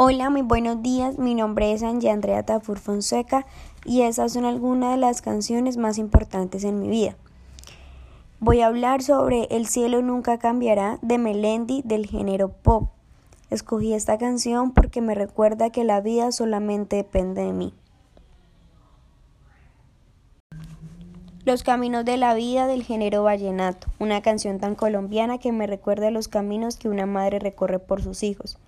Hola, muy buenos días. Mi nombre es Angie Andrea Tafur Fonseca y esas son algunas de las canciones más importantes en mi vida. Voy a hablar sobre El cielo nunca cambiará de Melendi del género pop. Escogí esta canción porque me recuerda que la vida solamente depende de mí. Los caminos de la vida del género vallenato, una canción tan colombiana que me recuerda los caminos que una madre recorre por sus hijos.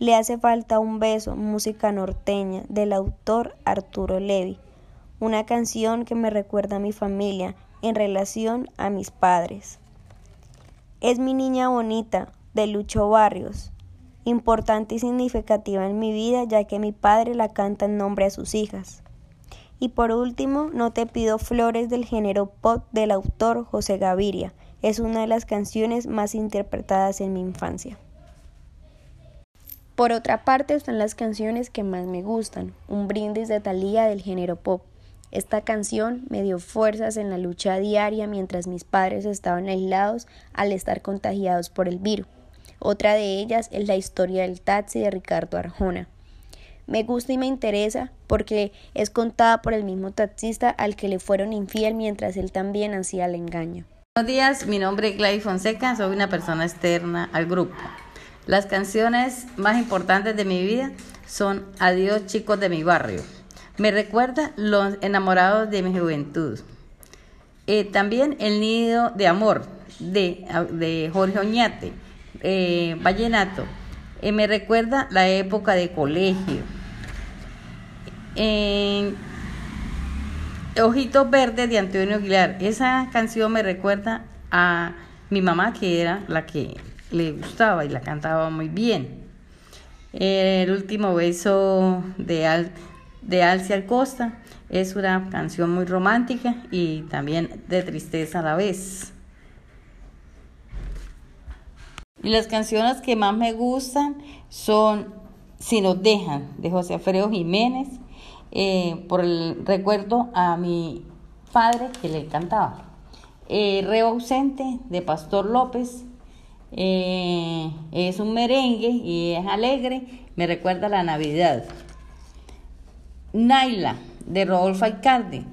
Le hace falta un beso, música norteña, del autor Arturo Levi. Una canción que me recuerda a mi familia en relación a mis padres. Es mi niña bonita, de Lucho Barrios, importante y significativa en mi vida ya que mi padre la canta en nombre a sus hijas. Y por último, No te pido flores del género pop del autor José Gaviria. Es una de las canciones más interpretadas en mi infancia. Por otra parte están las canciones que más me gustan, Un brindis de Thalía del género pop. Esta canción me dio fuerzas en la lucha diaria mientras mis padres estaban aislados al estar contagiados por el virus. Otra de ellas es la historia del taxi de Ricardo Arjona. Me gusta y me interesa porque es contada por el mismo taxista al que le fueron infiel mientras él también hacía el engaño. Buenos días, mi nombre es Gladys Fonseca, soy una persona externa al grupo. Las canciones más importantes de mi vida son Adiós chicos de mi barrio. Me recuerda los enamorados de mi juventud. Eh, también El nido de amor de, de Jorge Oñate, eh, Vallenato. Eh, me recuerda la época de colegio. Ojitos Verdes de Antonio Aguilar. Esa canción me recuerda a mi mamá, que era la que le gustaba y la cantaba muy bien. El último beso de, Al, de Alcia Alcosta es una canción muy romántica y también de tristeza a la vez. Y las canciones que más me gustan son Si nos dejan, de José Alfredo Jiménez, eh, por el recuerdo a mi padre que le cantaba. Eh, Reo ausente, de Pastor López, eh, es un merengue y es alegre, me recuerda la Navidad. Naila, de Rodolfo Icardi,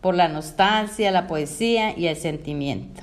por la nostalgia, la poesía y el sentimiento.